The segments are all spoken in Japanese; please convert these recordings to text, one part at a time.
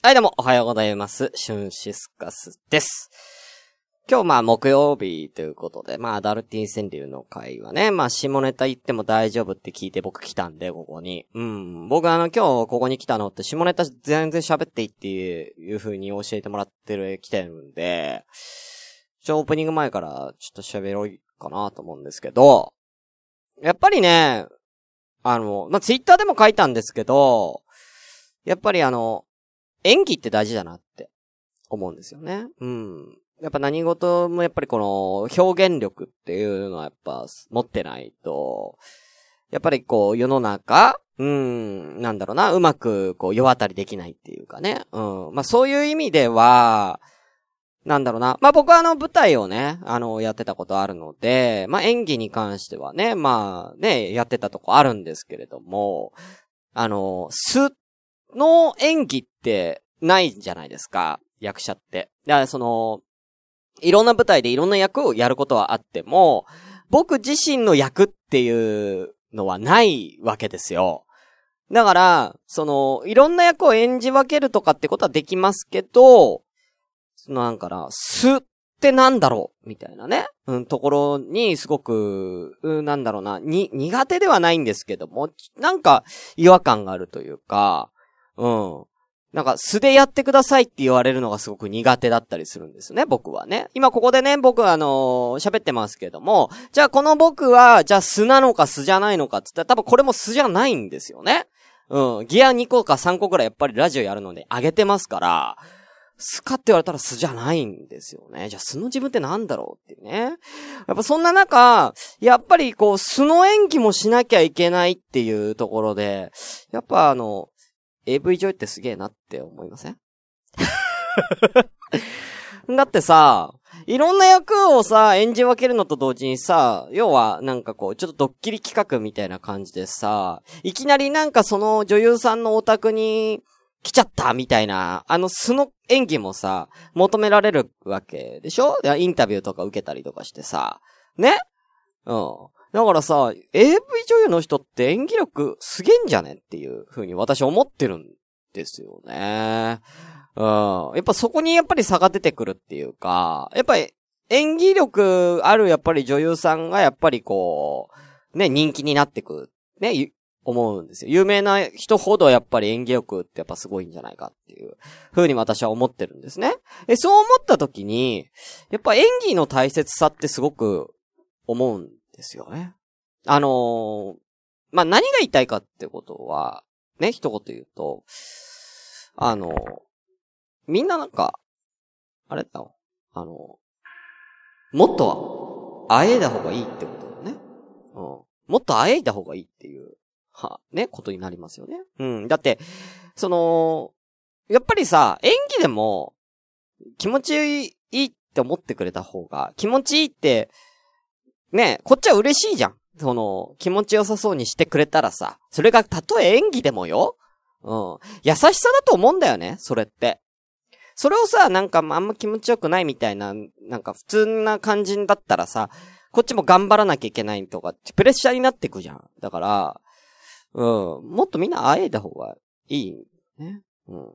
はい、どうも、おはようございます。シュンシスカスです。今日まあ木曜日ということで、まあアダルティン川柳の会はね、まあ下ネタ言っても大丈夫って聞いて僕来たんで、ここに。うん。僕あの今日ここに来たのって下ネタ全然喋っていいっていう風に教えてもらってる、来てるんで、ちょ、オープニング前からちょっと喋ろうかなと思うんですけど、やっぱりね、あの、まあツイッターでも書いたんですけど、やっぱりあの、演技って大事だなって思うんですよね。うん。やっぱ何事もやっぱりこの表現力っていうのはやっぱ持ってないと、やっぱりこう世の中、うん、なんだろうな、うまくこう世渡りできないっていうかね。うん。まあそういう意味では、なんだろうな。まあ僕はあの舞台をね、あのやってたことあるので、まあ演技に関してはね、まあね、やってたとこあるんですけれども、あの、素の演技ってないじゃないですか、役者って。だからその、いろんな舞台でいろんな役をやることはあっても、僕自身の役っていうのはないわけですよ。だから、その、いろんな役を演じ分けるとかってことはできますけど、そのなんかな、素ってなんだろうみたいなね、うん、ところにすごく、うん、なんだろうな、に、苦手ではないんですけども、なんか違和感があるというか、うん。なんか素でやってくださいって言われるのがすごく苦手だったりするんですね、僕はね。今ここでね、僕はあのー喋ってますけども、じゃあこの僕は、じゃあ素なのか素じゃないのかって言ったら多分これも素じゃないんですよね。うん。ギア2個か3個くらいやっぱりラジオやるので上げてますから、素かって言われたら素じゃないんですよね。じゃあ素の自分ってなんだろうってうね。やっぱそんな中、やっぱりこう素の演技もしなきゃいけないっていうところで、やっぱあの、AV 女優ってすげえなって思いません？だってさ、いろんな役をさ、演じ分けるのと同時にさ、要はなんかこう、ちょっとドッキリ企画みたいな感じでさ、いきなりなんかその女優さんのお宅に来ちゃったみたいな、あの素の演技もさ、求められるわけでしょ？インタビューとか受けたりとかしてさ、ね？うん。だからさ、AV 女優の人って演技力すげえんじゃねっていう風に私思ってるんですよね。うん。やっぱそこにやっぱり差が出てくるっていうか、やっぱり演技力あるやっぱり女優さんがやっぱりこう、ね、人気になってく、ね、思うんですよ。有名な人ほどやっぱり演技力ってやっぱすごいんじゃないかっていう風に私は思ってるんですね。え、そう思った時に、やっぱ演技の大切さってすごく思うんですよね。あのーまあ、何が言いたいかってことは、ね、一言言うと、あのーみんななんか、あれだよ、あのーもっと、あえいだ方がいいってことだよね。うん。もっとあえいだ方がいいっていう、は、ね、ことになりますよね。うん。だって、その、やっぱりさ、演技でも、気持ちいいって思ってくれた方が、気持ちいいって、ねこっちは嬉しいじゃん。その、気持ちよさそうにしてくれたらさ、それがたとえ演技でもよ。うん。優しさだと思うんだよね、それって。それをさ、なんかあんま気持ちよくないみたいな、なんか普通な感じだったらさ、こっちも頑張らなきゃいけないとか、プレッシャーになってくじゃん。だから、うん、もっとみんな会えた方がいい。ね。うん。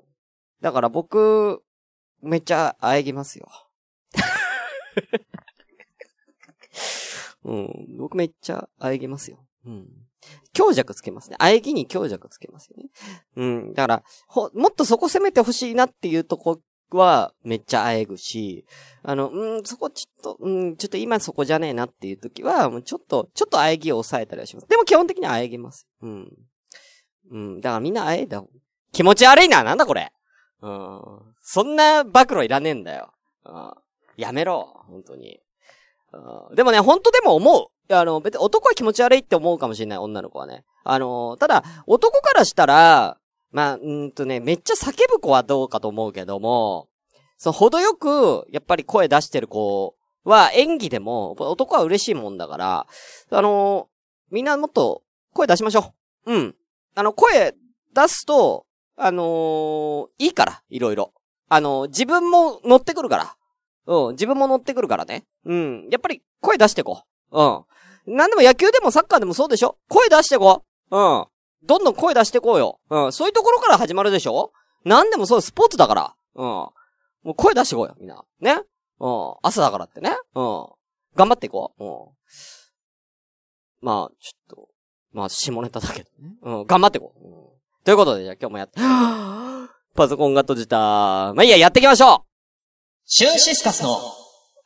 だから僕、めっちゃ喘ぎますよ。うん。僕めっちゃ喘ぎますよ。うん。強弱つけますね。喘ぎに強弱つけますよね。うん。だから、ほ、もっとそこ攻めてほしいなっていうとこは、めっちゃ喘ぐし、あの、うん、そこちょっと、うん、ちょっと今そこじゃねえなっていう時は、もうちょっと、ちょっと喘ぎを抑えたりはします。でも基本的には喘ぎます。うん。うん。だからみんな喘いだ気持ち悪いななんだこれうん。そんな暴露いらねえんだよ。うん。やめろ。本当に。でもね、本当でも思う。あの、別に男は気持ち悪いって思うかもしれない、女の子はね。あの、ただ、男からしたら、まあ、うんとね、めっちゃ叫ぶ子はどうかと思うけども、そう、程よく、やっぱり声出してる子は演技でも、男は嬉しいもんだから、あの、みんなもっと声出しましょう。うん。あの、声出すと、あのーいいから、いろいろ。あの自分も乗ってくるから。うん、自分も乗ってくるからね。うん。やっぱり声出してこう。うん。なんでも野球でもサッカーでもそうでしょ？声出してこう。うん。どんどん声出してこうよ。うん。そういうところから始まるでしょ？なんでもそう、スポーツだから。うん。もう声出してこいよ、みんな。ね？うん。朝だからってね。うん。頑張っていこう。うん。まあ、ちょっと、まあ、下ネタだけどね。うん、頑張っていこう。うん、ということで、じゃあ今日もやって、パソコンが閉じた。まあいいや、やっていきましょうシュンシスカスの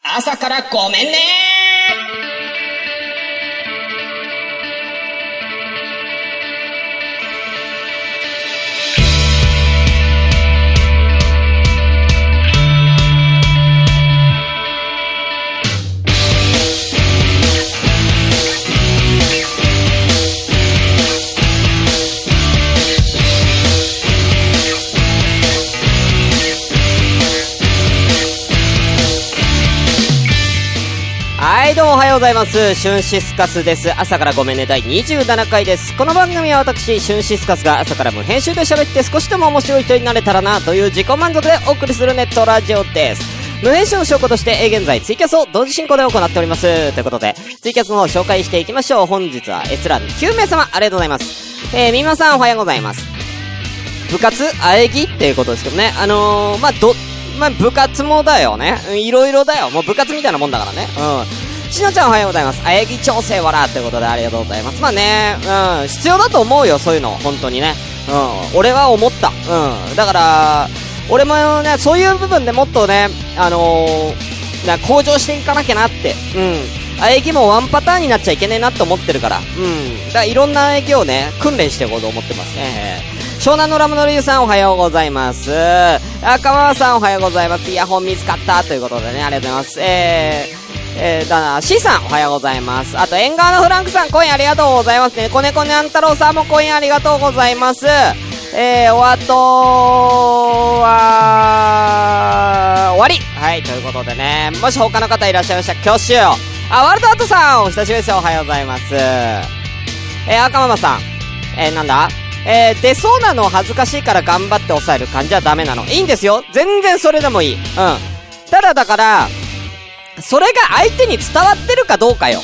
朝からごめんねざいます。シュンシスカスです。朝からごめんね、第27回です。この番組は私、シュンシスカスが朝から無編集で喋って少しでも面白い人になれたらな、という自己満足でお送りするネットラジオです。無編集の証拠として、現在ツイキャスを同時進行で行っております。ということで、ツイキャスの方を紹介していきましょう。本日は閲覧9名様、ありがとうございます。えー、みまさんおはようございます。部活あえぎっていうことですけどね。あのー、まあ、ど、まあ、部活もだよね。いろいろだよ。もう部活みたいなもんだからね。うん。しのちゃんおはようございます。あやぎ調整わらってことでありがとうございます。まあね、うん、必要だと思うよ、そういうの。本当にね。うん。俺は思った。うん。だから、俺もね、そういう部分でもっとね、あのー、な向上していかなきゃなって。うん。あやぎもワンパターンになっちゃいけねえなって思ってるから。うん。だからいろんなあやぎをね、訓練していこうと思ってますね。湘南のラムのリュウさんおはようございます。赤川さんおはようございます。イヤホン見つかったということでね、ありがとうございます。えー、えー、だな、C さんおはようございます。あと、縁側のフランクさん、コインありがとうございますね。子猫にゃん太郎さんもコインありがとうございます。えー、おあとは、終わりはい、ということでね、もし他の方いらっしゃいましたら、挙手を。あ、ワールドアートさん、お久しぶりですよ。おはようございます。えー、赤ママさん、えー、なんだ？えー、出そうなの恥ずかしいから頑張って抑える感じはダメなの。いいんですよ。全然それでもいい。うん。ただだから、それが相手に伝わってるかどうかよ。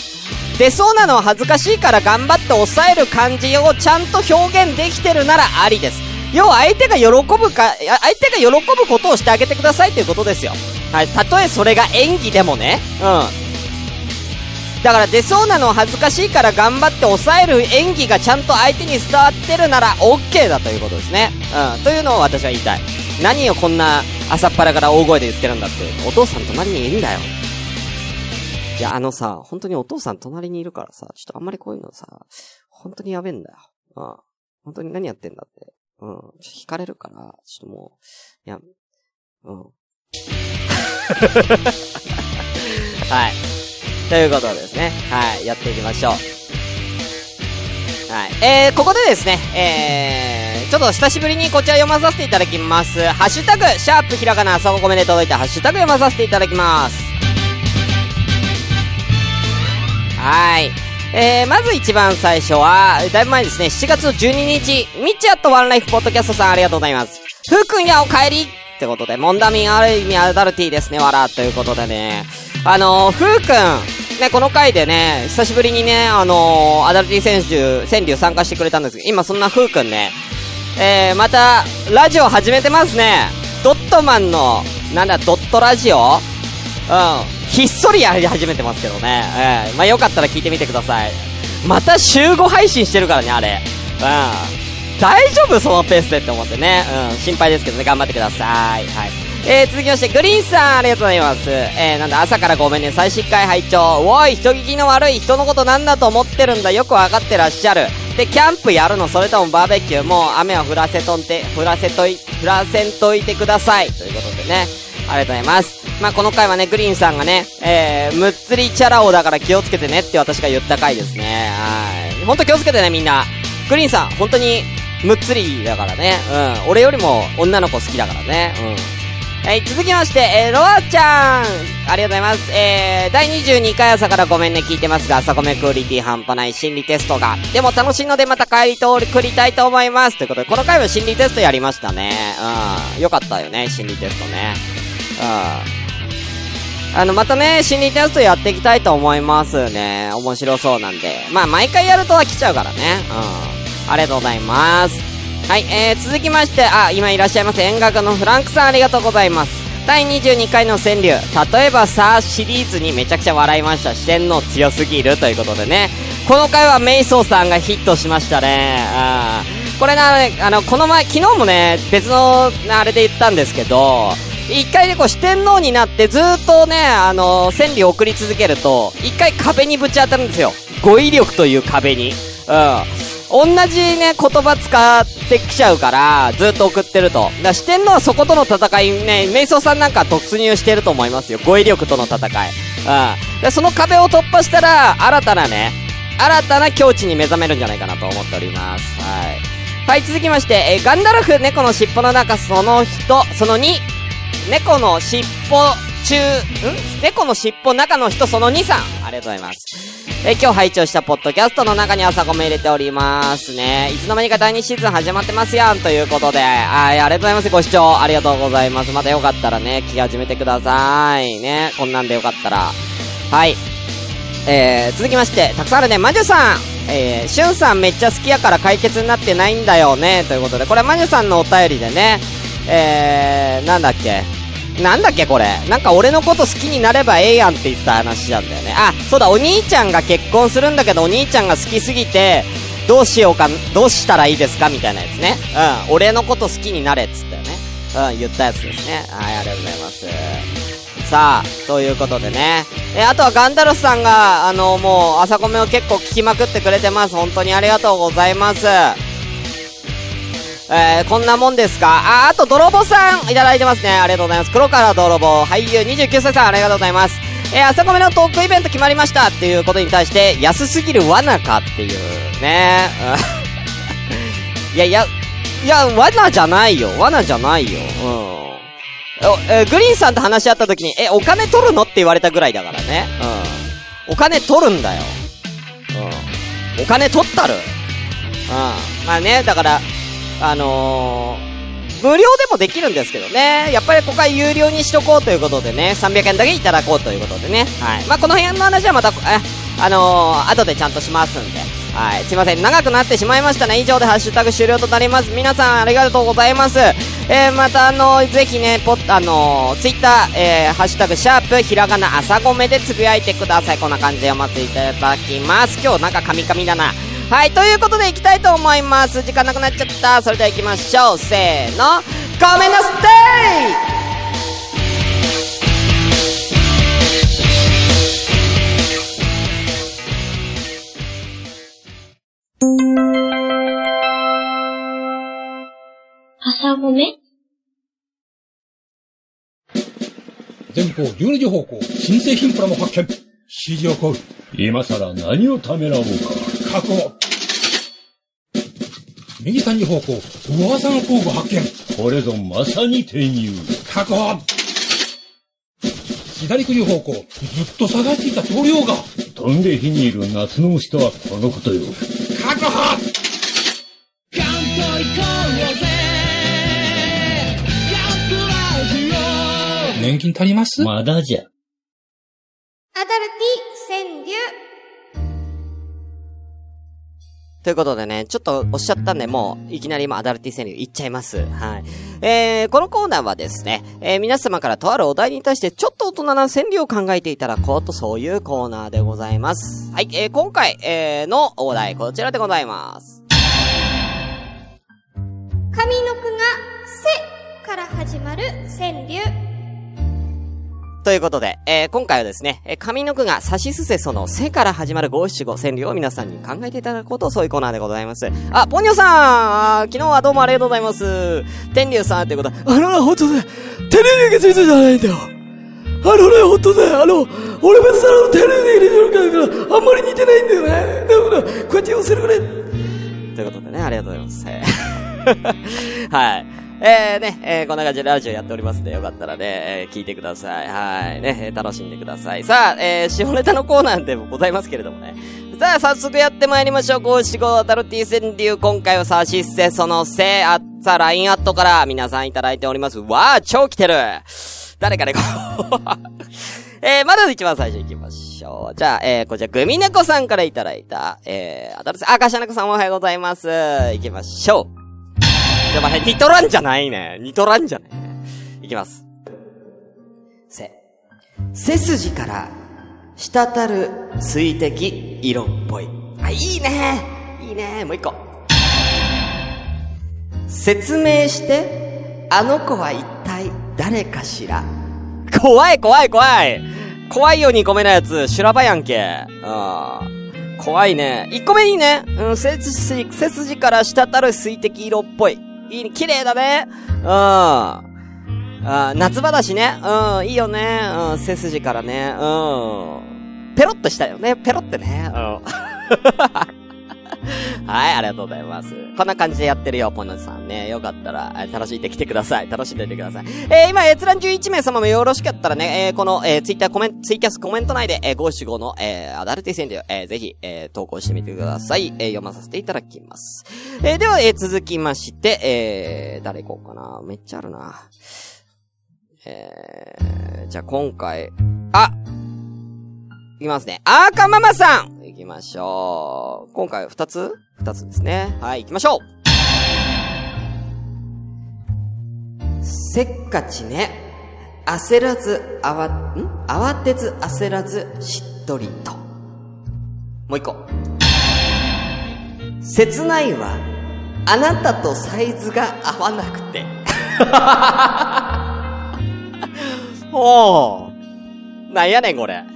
出そうなのは恥ずかしいから頑張って抑える感じをちゃんと表現できてるならありです。要は相手が喜ぶか、相手が喜ぶことをしてあげてくださいということですよ。はい。たとえそれが演技でもね。うん。だから出そうなのは恥ずかしいから頑張って抑える演技がちゃんと相手に伝わってるなら OK だということですね。うん。というのを私は言いたい。何をこんな朝っぱらから大声で言ってるんだって。お父さん隣にいるんだよ。や、あのさ、本当にお父さん隣にいるからさ、ちょっとあんまりこういうのさ、本当にやべえんだよ。うん。本当に何やってんだって。うん。ちょっと惹かれるから、ちょっともう、いや、うん。はい。ということですね。はい、やっていきましょう。はい。えー、ここでですね、えー、ちょっと久しぶりにこちら読まさせていただきます。ハッシュタグ、シャープひらがな、そこごめで届いたハッシュタグ読まさせていただきます。はい。えー、まず一番最初は、だいぶ前ですね、7月12日、ミッチアットワンライフポッドキャストさんありがとうございます。ふうくんやお帰りってことで、モンダミンある意味アダルティですね、わら、ということでね。あのー、ふうくん、ね、この回でね、久しぶりにね、あのー、アダルティ選手、川柳参加してくれたんですけど、今そんなふうくんね、えー、また、ラジオ始めてますね。ドットマンの、なんだ、ドットラジオ？うん。ひっそりやり始めてますけどね。えー、まあ、よかったら聞いてみてください。また週5配信してるからね、あれ。うん。大丈夫？そのペースでって思ってね。うん。心配ですけどね、頑張ってください。はい。えー、続きまして、グリーンさん、ありがとうございます。えー、なんだ、朝からごめんね、最新回拝聴おい、人聞きの悪い人のことなんだと思ってるんだ、よくわかってらっしゃる。で、キャンプやるの、それともバーベキュー、もう雨は降らせとんて、降らせとい、降らせんといてください。ということでね、ありがとうございます。まあ、この回はね、グリーンさんがね、えー、むっつりチャラ男だから気をつけてねって私が言った回ですね。はい。ほんと気をつけてね、みんな。グリーンさん、本当に、むっつりだからね。うん。俺よりも女の子好きだからね。うん。はい、続きまして、えー、ロアちゃんありがとうございます。えー、第22回朝からごめんね聞いてますが、朝コメクオリティ半端ない心理テストが。でも楽しいのでまた帰り通り、繰りたいと思います。ということで、この回は心理テストやりましたね。うん。よかったよね、心理テストね。うん。あの、またね、心理テストやっていきたいと思いますね。面白そうなんで。まあ、毎回やるとは来ちゃうからね。うん。ありがとうございます。はい、えー、続きまして、あ、今いらっしゃいます。演楽のフランクさんありがとうございます。第22回の川柳。例えばさ、シリーズにめちゃくちゃ笑いました。四天王強すぎるということでね。この回はメイソーさんがヒットしましたね。あこれな、あの、この前、昨日もね、別の、あれで言ったんですけど、一回でこう四天王になってずっとね、あの川柳を送り続けると、一回壁にぶち当たるんですよ。語彙力という壁に。うん。同じね、言葉使ってきちゃうから、ずっと送ってると。だから四天王はそことの戦いね、瞑想さんなんか突入してると思いますよ。語彙力との戦い。うん。その壁を突破したら、新たなね、新たな境地に目覚めるんじゃないかなと思っております。はい。はい、続きまして、えーガンダルフ猫の尻尾の中その人、その2、猫の尻尾中、ん？猫の尻尾中の人その2さん。ありがとうございます。え今日拝聴したポッドキャストの中に朝ごめ入れておりますね。いつの間にか第2シーズン始まってますやんということで、はい、ありがとうございます。ご視聴ありがとうございます。またよかったらね、聞き始めてください。ね、こんなんでよかったら。はい。えー、続きまして、たくさんあるね、まじゅさん。えー、しゅんさんめっちゃ好きやから解決になってないんだよね。ということで、これまじゅさんのお便りでね、えー、なんだっけ？なんだっけこれ？なんか俺のこと好きになればええやんって言った話なんだよね。あ、そうだ、お兄ちゃんが結婚するんだけど、お兄ちゃんが好きすぎて、どうしようか、どうしたらいいですかみたいなやつね。うん。俺のこと好きになれっつったよね。うん、言ったやつですね。はい、ありがとうございます。さあ、ということでね。え、あとはガンダルスさんが、あの、もう、朝コメを結構聞きまくってくれてます。本当にありがとうございます。えー、こんなもんですか？あ、あと、泥棒さんいただいてますね。ありがとうございます。黒から泥棒、俳優29歳さん、ありがとうございます。えー、朝コメのトークイベント決まりましたっていうことに対して、安すぎる罠かっていうね。いやいや、いや、罠じゃないよ。罠じゃないよ。うん。おえーグリーンさんと話し合った時に、え、お金取るの？って言われたぐらいだからね。うん。お金取るんだよ。うん。お金取ったる。うん。まあね、だから、あのー、無料でもできるんですけどね。やっぱりここは有料にしとこうということでね、300円だけいただこうということでね。はい。まあ、この辺の話はまた、え、あのー、後でちゃんとしますんで。はい。すいません。長くなってしまいましたね。以上でハッシュタグ終了となります。皆さんありがとうございます。えー、またあのー、ぜひね、ポッ、あのー、ツイッター、えー、ハッシュタグシャープ、ひらがな朝ごめでつぶやいてください。こんな感じで読ませていただきます。今日なんかカミカミだな。はい。ということで行きたいと思います。時間なくなっちゃった。それでは行きましょう。せーの。ごめんなさい朝ごめ？前方12時方向、新製品プラも発見。指示を行う。今さら何をためらおうか。確保。右3時方向、噂の工具発見。これぞまさに転入。確保。左9時方向、ずっと探していた棟梁が。飛んで火にいる夏の虫とはこのことよ。確保年金足ります？まだじゃ。アダルティ川柳ということでね、ちょっとおっしゃったんで、もう、いきなり今、アダルティ川柳言っちゃいます。はい。えー、このコーナーはですね、えー、皆様からとあるお題に対して、ちょっと大人な川柳を考えていただこうと、そういうコーナーでございます。はい、えー、今回、えー、のお題、こちらでございます。上の句がせから始まる川柳。ということで、えー、今回はですね、えー上の句が差しすせそのせから始まる五七五川柳を皆さんに考えていただこうと、そういうコーナーでございます。あ、ポニョさんあー昨日はどうもありがとうございます。天竜さんということで、あのな、ほんとね、テレビがついてじゃないんだよ。あのね、ほんとね、あの、俺別にあの、テレビで入れてるから、あんまり似てないんだよね。だから、こうやって寄せるくれ。ということでね、ありがとうございます。はい。えー、ね、えー、こんな感じでラジオやっておりますんで、よかったらね、えー聞いてください。はい。ね、楽しんでください。さあ、えー、下ネタのコーナーでもございますけれどもね。さあ、早速やってまいりましょう。五七五タルティ川柳。今回はさしせそのせ、あっさ、ラインアットから皆さんいただいております。わー、超来てる誰かね、こ。えー、まず一番最初行きましょう。じゃあ、えー、こちら、グミネコさんからいただいた、えー、あたるせ、あ、ガシャネコさんおはようございます。行きましょう。やばい、ニトランじゃないね。ニトランじゃないね。いきます。せ。背筋から、滴る水滴色っぽい。あ、いいね。いいね。もう一個。説明して、あの子は一体誰かしら。怖い怖い怖い怖いよ2個目のやつ、修羅場やんけ。あー怖いね。1個目いいね。うん、背筋、背筋から滴る水滴色っぽい。いいね、綺麗だね。うん。あー夏場だしね。うん、いいよね。うん、背筋からね。うん。ペロッとしたよね。ペロってね。うん。はい、ありがとうございます。こんな感じでやってるよ、ポノさんね。よかったら、楽しんできてください。楽しんでいてください。えー、今、閲覧11名様もよろしかったらね、えー、この、えー、ツイッターコメント、ツイキャスコメント内で、えー、575の、えー、アダルティ川柳、えー、ぜひ、えー、投稿してみてください。えー、読まさせていただきます。えー、では、えー、続きまして、えー、誰行こうかな。めっちゃあるな。えー、じゃあ今回、あいきますね。アーカママさん行きましょう。今回二つ？二つですね。はい、行きましょうせっかちね。焦らず、あわ、ん？慌てず焦らず、しっとりと。もう一個。切ないわ。あなたとサイズが合わなくて。おー。なんやねん、これ。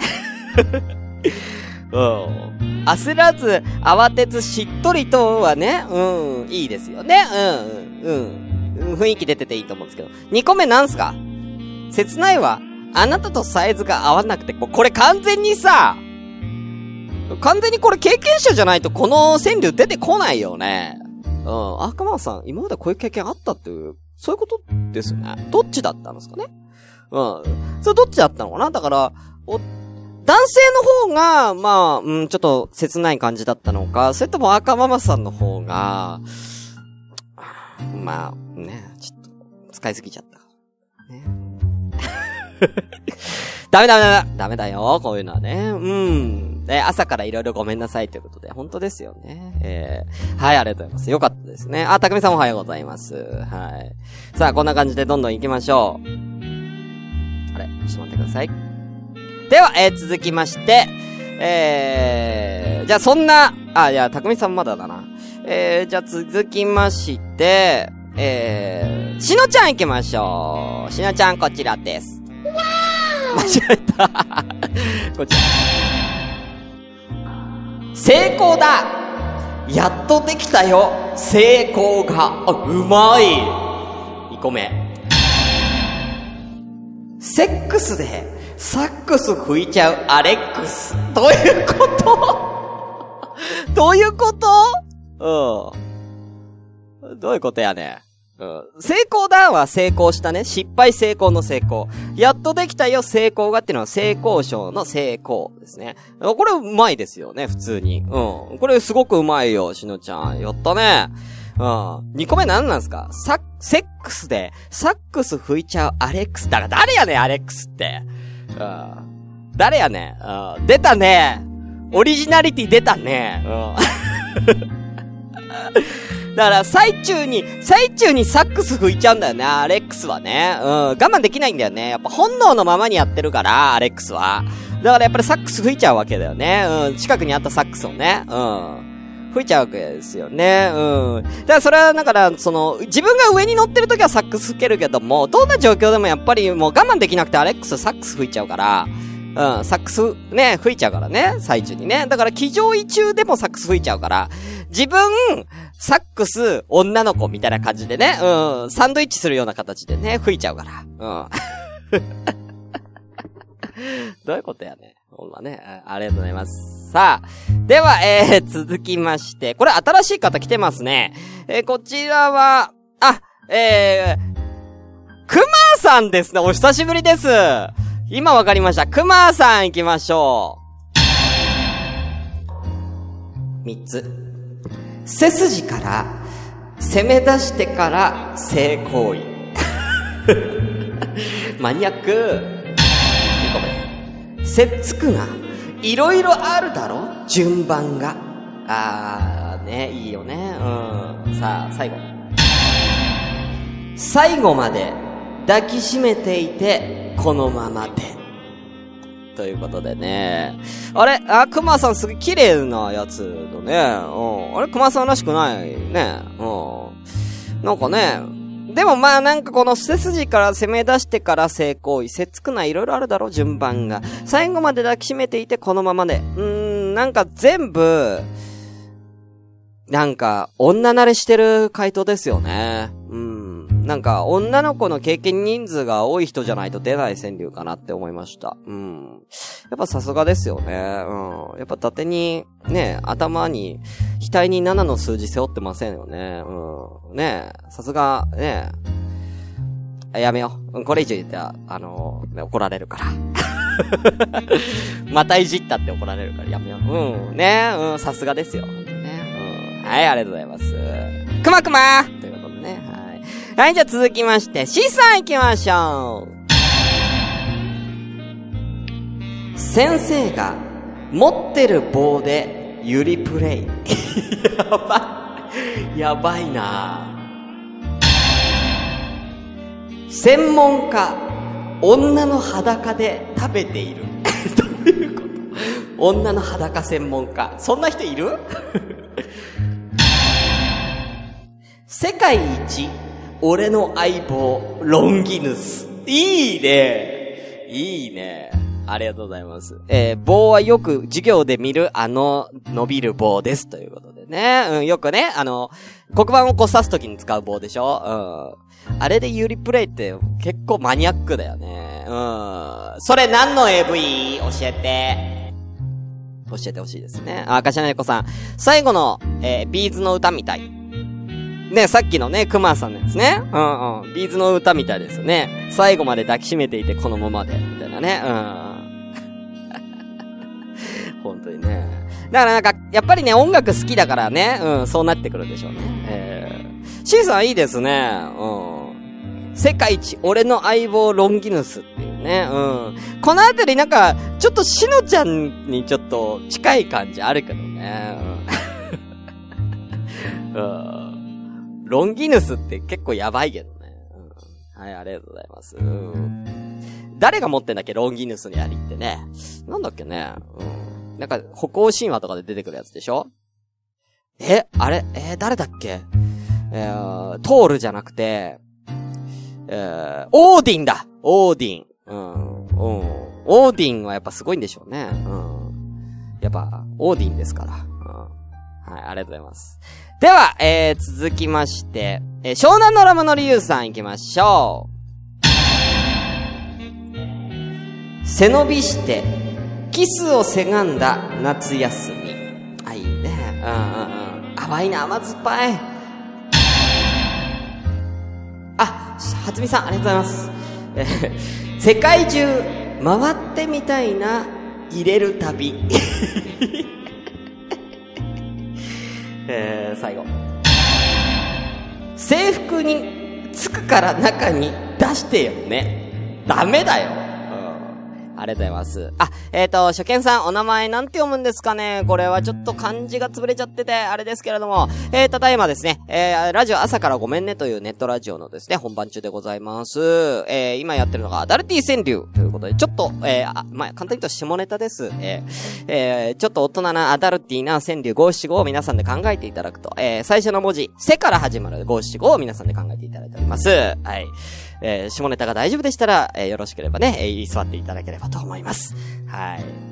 うん。焦らず、慌てず、しっとりとはね、うん、いいですよね。うん、うん、うん。雰囲気出てていいと思うんですけど。2個目なんすか？切ないわ。あなたとサイズが合わなくて、もうこれ完全にさ、完全にこれ経験者じゃないとこの川柳出てこないよね。うん。赤間さん、今までこういう経験あったっていう、そういうことですよね。どっちだったんですかねうん。それどっちだったのかな？だから、男性の方が、まあ、うん、ちょっと切ない感じだったのか、それとも赤ママさんの方が、まあ、ね、ちょっと、使いすぎちゃった。ね。ダメダメダメダメだよ、こういうのはね。うん。で、朝からいろいろごめんなさいということで、本当ですよね。えー、はい、ありがとうございます。よかったですね。あ、たくみさんおはようございます。はい。さあ、こんな感じでどんどん行きましょう。あれ、ちょっと待ってください。では、えー、続きまして、えー、じゃあそんな、あ、いや、たくみさんまだだな。えー、じゃあ続きまして、えー、しのちゃん行きましょう。しのちゃんこちらです。間違えた。こちら。成功だやっとできたよ成功が。あ、うまい !2 個目。セックスで、サックス吹いちゃうアレックス。どういうこと？どういうこと？うん。どういうことやね？うん。成功だは成功したね。失敗成功の成功。やっとできたよ成功がっていうのは成功賞の成功ですね。これうまいですよね、普通に。うん。これすごくうまいよ、しのちゃん。やったね。うん。二個目何なんすか？サセックスで、サックス吹いちゃうアレックス。だから誰やねん、アレックスって。うん。誰やねん。うん。出たね。オリジナリティ出たね。うん。だから、最中に、最中にサックス吹いちゃうんだよね、アレックスはね。うん。我慢できないんだよね。やっぱ本能のままにやってるから、アレックスは。だからやっぱりサックス吹いちゃうわけだよね。うん。近くにあったサックスをね。うん。吹いちゃうわけですよね。うん。だからそれは、だから、その、自分が上に乗ってる時はサックス吹けるけども、どんな状況でもやっぱりもう我慢できなくてアレックスサックス吹いちゃうから、うん、サックス、ね、吹いちゃうからね、最中にね。だから、騎乗位中でもサックス吹いちゃうから、自分、サックス、女の子みたいな感じでね、うん、サンドイッチするような形でね、吹いちゃうから。うん。どういうことやね。ほんまねあ。りがとうございます。さあ。では、えー、続きまして、これ新しい方来てますね。えー、こちらは、あ、えー、くまーさんですね。お久しぶりです。今わかりました。くまーさん行きましょう。三つ。背筋から、攻め出してから、性行為。マニアック。せっつくが、いろいろあるだろ？順番が。あー、ね、いいよね。うん。さあ、最後。最後まで抱きしめていて、このままで。ということでね。あれ？あ、熊さんすげえ綺麗なやつだね。うん。あれ？熊さんらしくないね。うん。なんかね、でもまあなんかこの背筋から攻め出してから性行為、せっつくないろいろあるだろ、順番が。最後まで抱きしめていてこのままで。うーん、なんか全部、なんか、女慣れしてる回答ですよね。なんか、女の子の経験人数が多い人じゃないと出ない川柳かなって思いました。うん。やっぱさすがですよね。うん。やっぱ縦に、ね、頭に、額に7の数字背負ってませんよね。うん。ねさすが、ねやめよう。これ以上言ったら、あのー、怒られるから。またいじったって怒られるからやめよう。うん。ねうん、さすがですよ。ね。うんはい、ありがとうございます。くまくまということでね、はい。じゃあ続きまして、C さん行きましょう。先生が持ってる棒でゆりプレイ。やばい。やばいな専門家、女の裸で食べている。どういうこと？女の裸専門家。そんな人いる？世界一、俺の相棒、ロンギヌス。いいね。いいね。ありがとうございます。えー、棒はよく授業で見るあの伸びる棒です。ということでね。うん、よくね、あの、黒板をこう指すときに使う棒でしょ？うん。あれでユリプレイって結構マニアックだよね。うん。それ何の AV? 教えて。教えてほしいですね。あ、かしゃねこさん。最後の、えー、 B'zの歌みたい。ね、さっきのね、クマさんのやつね。うんうん。 B'zの歌みたいですよね。最後まで抱きしめていてこのままで。みたいなね。うん。本当にね。だからなんか、やっぱりね、音楽好きだからね。うん、そうなってくるでしょうね。えー。シーさんいいですね。うん。世界一、俺の相棒ロンギヌスっていうね。うん。このあたりなんか、ちょっとしのちゃんにちょっと近い感じあるけどね。うん。うんロンギヌスって結構やばいけどね。うん、はい、ありがとうございます。うん、誰が持ってんだっけロンギヌスの槍ってね。なんだっけね。うん。なんか、歩行神話とかで出てくるやつでしょ？えあれ？えー、誰だっけ？えー、トールじゃなくて、えー、オーディンだオーディン。うん。うん。オーディンはやっぱすごいんでしょうね。うん。やっぱ、オーディンですから。はい、ありがとうございます。では、えー、続きまして、えー、湘南のラムの理由さん行きましょう。背伸びして、キスをせがんだ夏休み。あ、いいね。うんうんうん。淡いな、甘酸っぱい。あ、はつみさん、ありがとうございます。え世界中回ってみたいな入れる旅。えー、最後。制服につくから中に出してよね。ダメだよ。ありがとうございます。あ、えっ、ー、と、初見さん、お名前なんて読むんですかね？これはちょっと漢字が潰れちゃってて、あれですけれども、えー、ただいまですね、えー、ラジオ朝からごめんねというネットラジオのですね、本番中でございます。えー、今やってるのがアダルティ川柳ということで、ちょっと、えー、まあ、簡単に言うと下ネタです。えー、えー、ちょっと大人なアダルティな川柳五七五を皆さんで考えていただくと、えー、最初の文字、せから始まる五七五を皆さんで考えていただいております。はい。えー、下ネタが大丈夫でしたら、えー、よろしければね、えー、居座っていただければと思います。はい。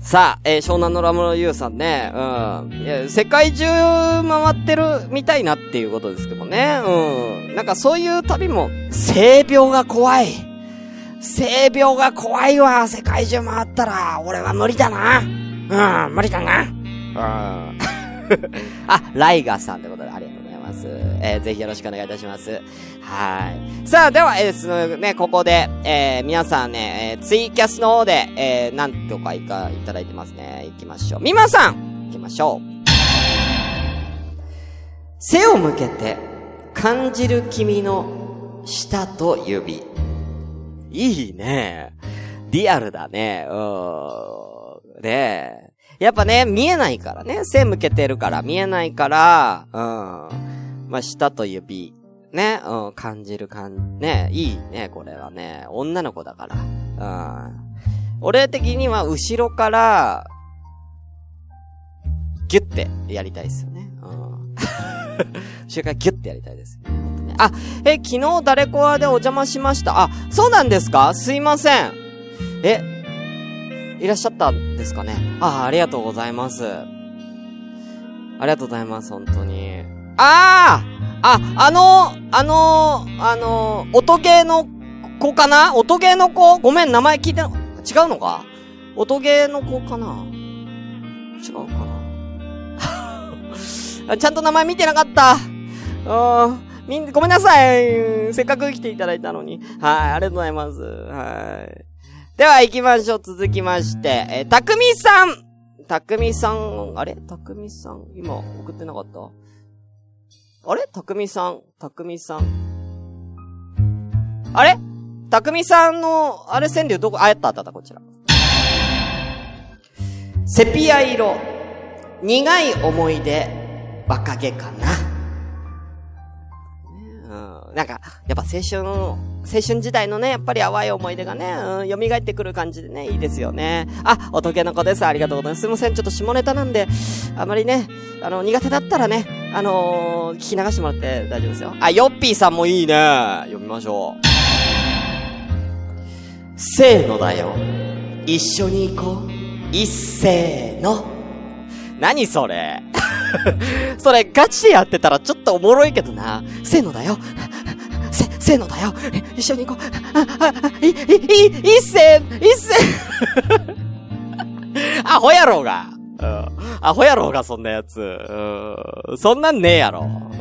さあ、えー、湘南のラムのユウさんね、うん。いや、世界中回ってるみたいなっていうことですけどね、うん。なんかそういう旅も、性病が怖い。性病が怖いわ、世界中回ったら、俺は無理だな。うん、無理だな。うん。あ、ライガーさんってことであり。えー、ぜひよろしくお願いいたします。はい。さあ、では、えー、ね、ここで、えー、皆さんね、えー、ツイキャスの方で、えー、なんとかいか、いただいてますね。行きましょう。みまさん行きましょう。背を向けて、感じる君の舌と指。いいね。リアルだね。うん。ねやっぱね、見えないからね。背向けてるから見えないから、うん。まあ、舌と指。ね、うん、感じる感、ね、いいね、これはね、女の子だから。うん。俺的には後ろから、ギュッてやりたいですよね。うん。後ろからギュッてやりたいです。あ、え、昨日誰コアでお邪魔しました？あ、そうなんですか？すいません。え、いらっしゃったんですかね？あ、ありがとうございます。ありがとうございます、本当に。あああ、あの、あの、あの、音ゲーの子かな？音ゲーの子？ごめん、名前聞いて、違うのか？音ゲーの子かな？違うかな？ちゃんと名前見てなかった。うん。みん、ごめんなさい。せっかく来ていただいたのに。はい、ありがとうございます。はい。では行きましょう。続きまして、えーたくみさんたくみさん、あれ？たくみさん、今送ってなかった？あれ？たくみさん、たくみさん。あれ？たくみさんの、あれ川柳どこ、あ、やったあったあった、こちら。セピア色、苦い思い出、若気かな。うん、なんか、やっぱ青春、青春時代のね、やっぱり淡い思い出がね、うん、蘇ってくる感じでね、いいですよね。あ、おとけの子です。ありがとうございます。すいません、ちょっと下ネタなんで、あまりね、あの、苦手だったらね、あのー、聞き流してもらって大丈夫ですよ。あ、ヨッピーさんもいいね。読みましょう。せーのだよ。一緒に行こう。一せーの。何それ それガチでやってたらちょっとおもろいけどな。せーのだよ。せ、せーのだよ。一緒に行こう。あ、あ、い、い、い、一せー、一せー。アホやろうが。うん。アホやろうが、そんなやつ。うん。そんなんねえやろ。うん。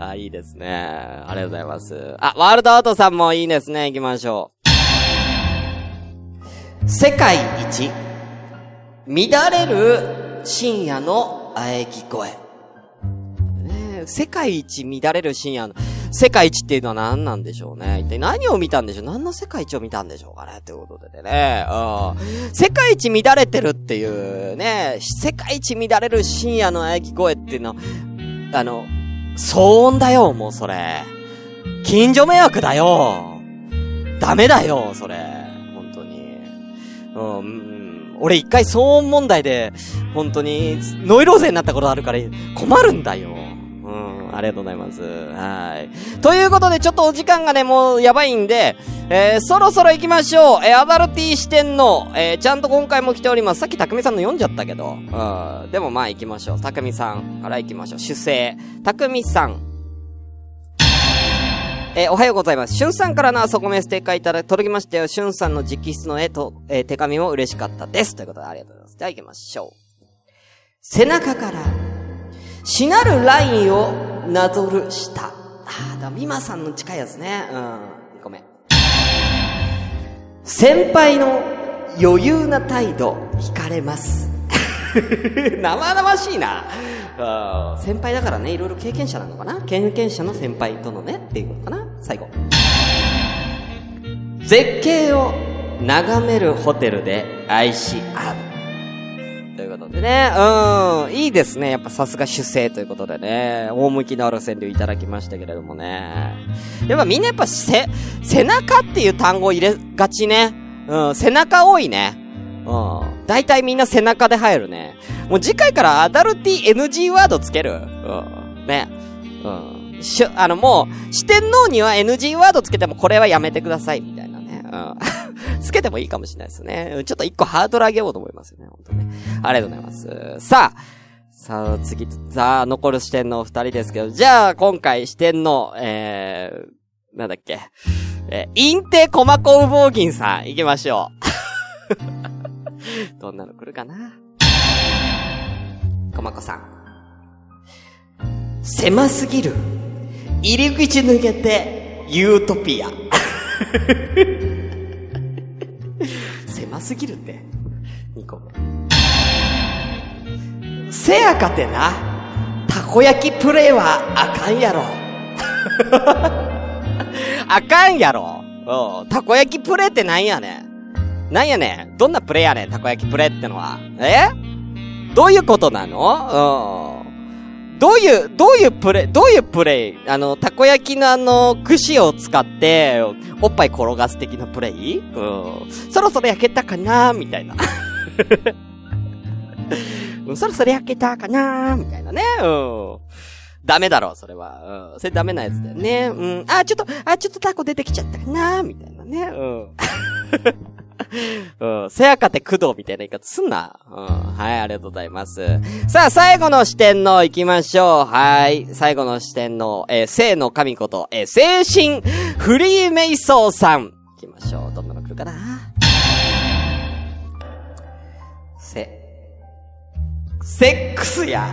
あ、いいですね。ありがとうございます。あ、ワールドアートさんもいいですね。行きましょう。世界一、乱れる深夜の喘ぎ声。世界一乱れる深夜の、世界一っていうのは何なんでしょうね。一体何を見たんでしょう何の世界一を見たんでしょうかねということでね。うん。世界一乱れてるっていうね、世界一乱れる深夜の喘ぎ声っていうのは、あの、騒音だよ、もうそれ。近所迷惑だよ。ダメだよ、それ。本当に。うん。俺一回騒音問題で、本当に、ノイローゼになったことあるから、困るんだよ。ありがとうございます。はい。ということで、ちょっとお時間がね、もうやばいんで、えー、そろそろ行きましょう。えー、アダルティ視点の、えー、ちゃんと今回も来ております。さっき匠さんの読んじゃったけど、うん。でもまあ行きましょう。匠さんから行きましょう。主勢。匠さん。えーおはようございます。しゅんさんからのあそこめステッカーいただ、届きましたよ。しゅんさんの直筆の絵と、えー手紙も嬉しかったです。ということでありがとうございます。じゃあ行きましょう。背中から、しなるラインをなぞる下。あー、だ、美馬さんの近いやつね。うん。ごめん。先輩の余裕な態度、惹かれます。生々しいな。先輩だからね、いろいろ経験者なのかな経験者の先輩とのね、っていうことかな最後。絶景を眺めるホテルで愛し合う。でね、うん、いいですね。やっぱさすが主勢ということでね、趣のある川柳いただきましたけれどもね。やっぱみんなやっぱせ、背中っていう単語入れがちね。うん、背中多いね。うん。大体みんな背中で入るね。もう次回からアダルティ NG ワードつけるうん。ね。うん。しゅ、あのもう、四天王には NG ワードつけてもこれはやめてください、みたいなね。うん。つけてもいいかもしれないですね。ちょっと一個ハードル上げようと思いますよね、本当ね。ありがとうございます。さあ、さあ、次、さあ、残る四天王二人ですけど、じゃあ、今回四天王、えー、なんだっけ。えー、インテコマコウボウギンさん、行きましょう。どんなの来るかな？コマコさん。狭すぎる。入り口抜けて、ユートピア。狭すぎるって。2個目。せやかてな、たこ焼きプレイはあかんやろ。あかんやろ。うん。たこ焼きプレイってなんやねん。なんやねん。どんなプレイやねん、たこ焼きプレイってのは。え？どういうことなの？うん。どういう、どういうプレイ、どういうプレイ？あの、たこ焼きのあの、串を使って、おっぱい転がす的なプレイ？うん。そろそろ焼けたかな？みたいな。うん、そろそろ焼けたかな？みたいなね。うん。ダメだろ、それは。うん。それダメなやつだよね。うん。あ、ちょっと、あ、ちょっとタコ出てきちゃったかな？みたいなね。うん。うん。せやかて工藤みたいな言い方すんな。うん。はい、ありがとうございます。さあ、最後の視点の行きましょう。はい。最後の視点の、えー、聖の神こと、えー、精神フリーメイソーさん。行きましょう。どんなの来るかなせ、セックスや。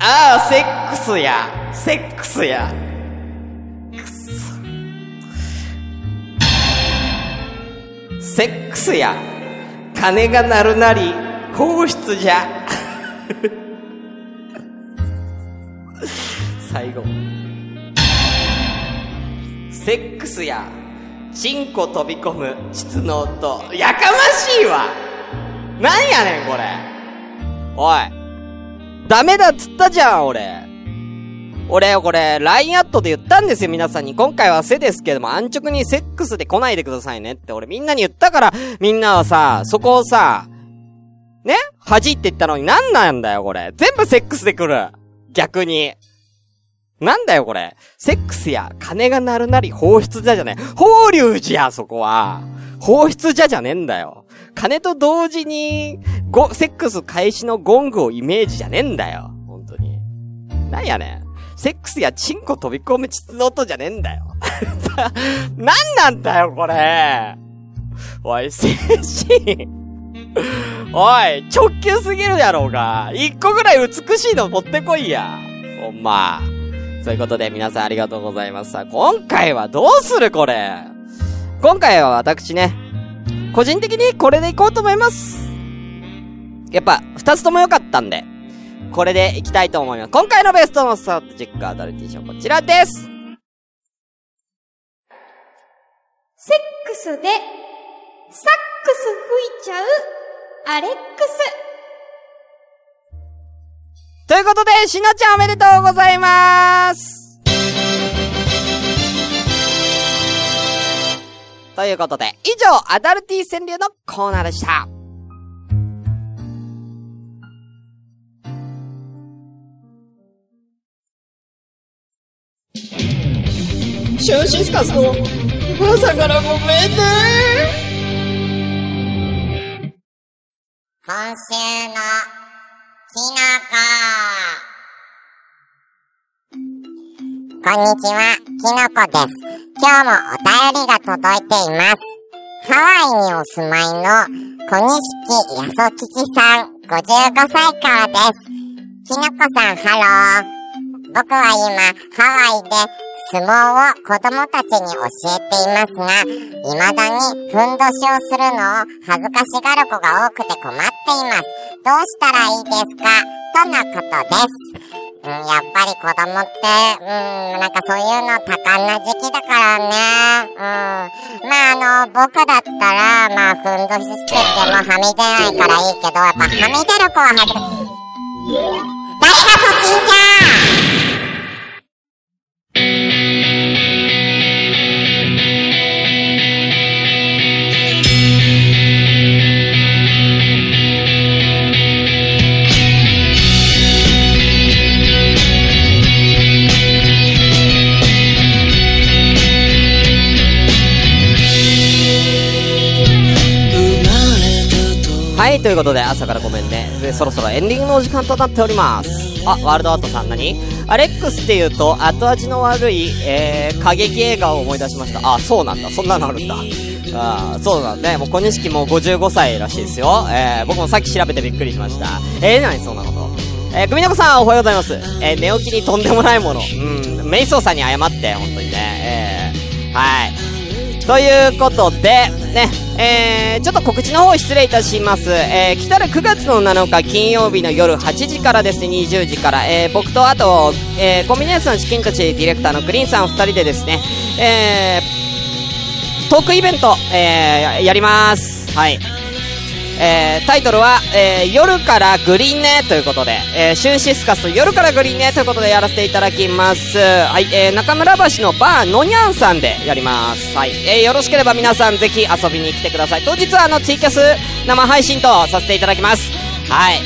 ああ、セックスや。セックスや。セックスや。金が鳴るなり、放出じゃ。最後。セックスや。チンコ飛び込む、膣の音。やかましいわなんやねん、これ。おい。ダメだっつったじゃん、俺。俺、これ、LINE アットで言ったんですよ、皆さんに。今回はせですけども、安直にセックスで来ないでくださいねって、俺みんなに言ったから、みんなはさ、そこをさ、ね恥って言ったのになんなんだよ、これ。全部セックスで来る。逆に。なんだよ、これ。セックスや、金が鳴るなり放出じゃじゃねえ。放流じゃ、そこは。放出じゃじゃねえんだよ。金と同時に、ご、セックス開始のゴングをイメージじゃねえんだよ。本当に。なんやねん。セックスやチンコ飛び込む膣の音じゃねえんだよ。なんなんだよ、これ。おい、精神。おい、直球すぎるやろうが。一個ぐらい美しいの持ってこいや。ほんま。そういうことで皆さんありがとうございます。さ、今回はどうするこれ？今回は私ね、個人的にこれでいこうと思います。やっぱ、二つとも良かったんで、これでいきたいと思います。今回のベストのスタートチェックアダルティーションこちらです。セックスで、サックス吹いちゃう、アレックス。ということで、しのちゃんおめでとうございますということで、以上、アダルティ川柳のコーナーでした。シュンシスカスの朝からごめんね今週のきのこ。こんにちは、きのこです。今日もお便りが届いています。ハワイにお住まいの小錦やそきちさん、55歳からです。きのこさん、ハロー。僕は今、ハワイで相撲を子供たちに教えていますが、未だにふんどしをするのを恥ずかしがる子が多くて困っています。どうしたらいいですか？とのことです。うん、やっぱり子供って、うん、なんかそういうの多感な時期だからね。うん。まああの、僕だったら、まあ、ふんどししててもはみ出ないからいいけど、やっぱはみ出る子ははみ出誰がそちんじゃんはい、ということで、朝からごめんね。で、そろそろエンディングのお時間となっております。あ、ワールドアートさん何？アレックスって言うと、後味の悪い、えー、過激映画を思い出しました。あ、そうなんだ。そんなのあるんだ。あーそうなんだね。もう小錦も55歳らしいですよ。えー、僕もさっき調べてびっくりしました。えー、何そんなこと？えー、組の子さんおはようございます。えー、寝起きにとんでもないもの。うん、メイソーさんに謝って、本当にね。えー、はい。ということで、ね、えー、ちょっと告知の方失礼いたします。えー、来たる9月の7日金曜日の夜8時からですね、20時から、えー、僕とあと、えー、コンビニエンスのチキンたちディレクターのクリーンさん2人でですね、えー、トークイベント、えー、やります。はい。えー、タイトルは、えー、夜からグリーンねということで、えー、シュンシスカスと夜からグリーンねということでやらせていただきます。はい、えー、中村橋のバーのにゃんさんでやります。はい、えー、よろしければ皆さんぜひ遊びに来てください。当日はあの、ツイキャス生配信とさせていただきます。はい。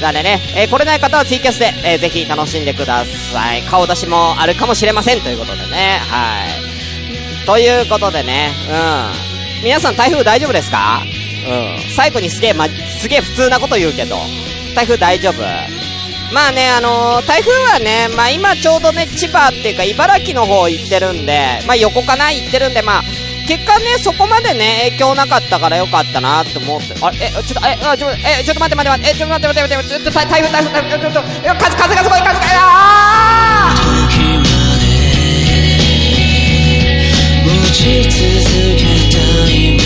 なんでね、えー、来れない方はツイキャスで、えー、ぜひ楽しんでください。顔出しもあるかもしれませんということでね、はい。ということでね、うん。皆さん台風大丈夫ですか？うん。最後にすげえ、ま、すげえ普通なこと言うけど、台風大丈夫？まあね、あのー台風はね、まあ今ちょうどね、千葉っていうか茨城の方行ってるんで、まあ横かな行ってるんで、まあ、結果ね、そこまでね、影響なかったからよかったなって思って、あれ、え、ちょっと、え、あちょっと、え、ちょっと待って待って待って、え、ちょっと待って待って待って、ちょっと台風台風台風、ちょっと、いや風、風がすごい、風が、あー！持ち続けたい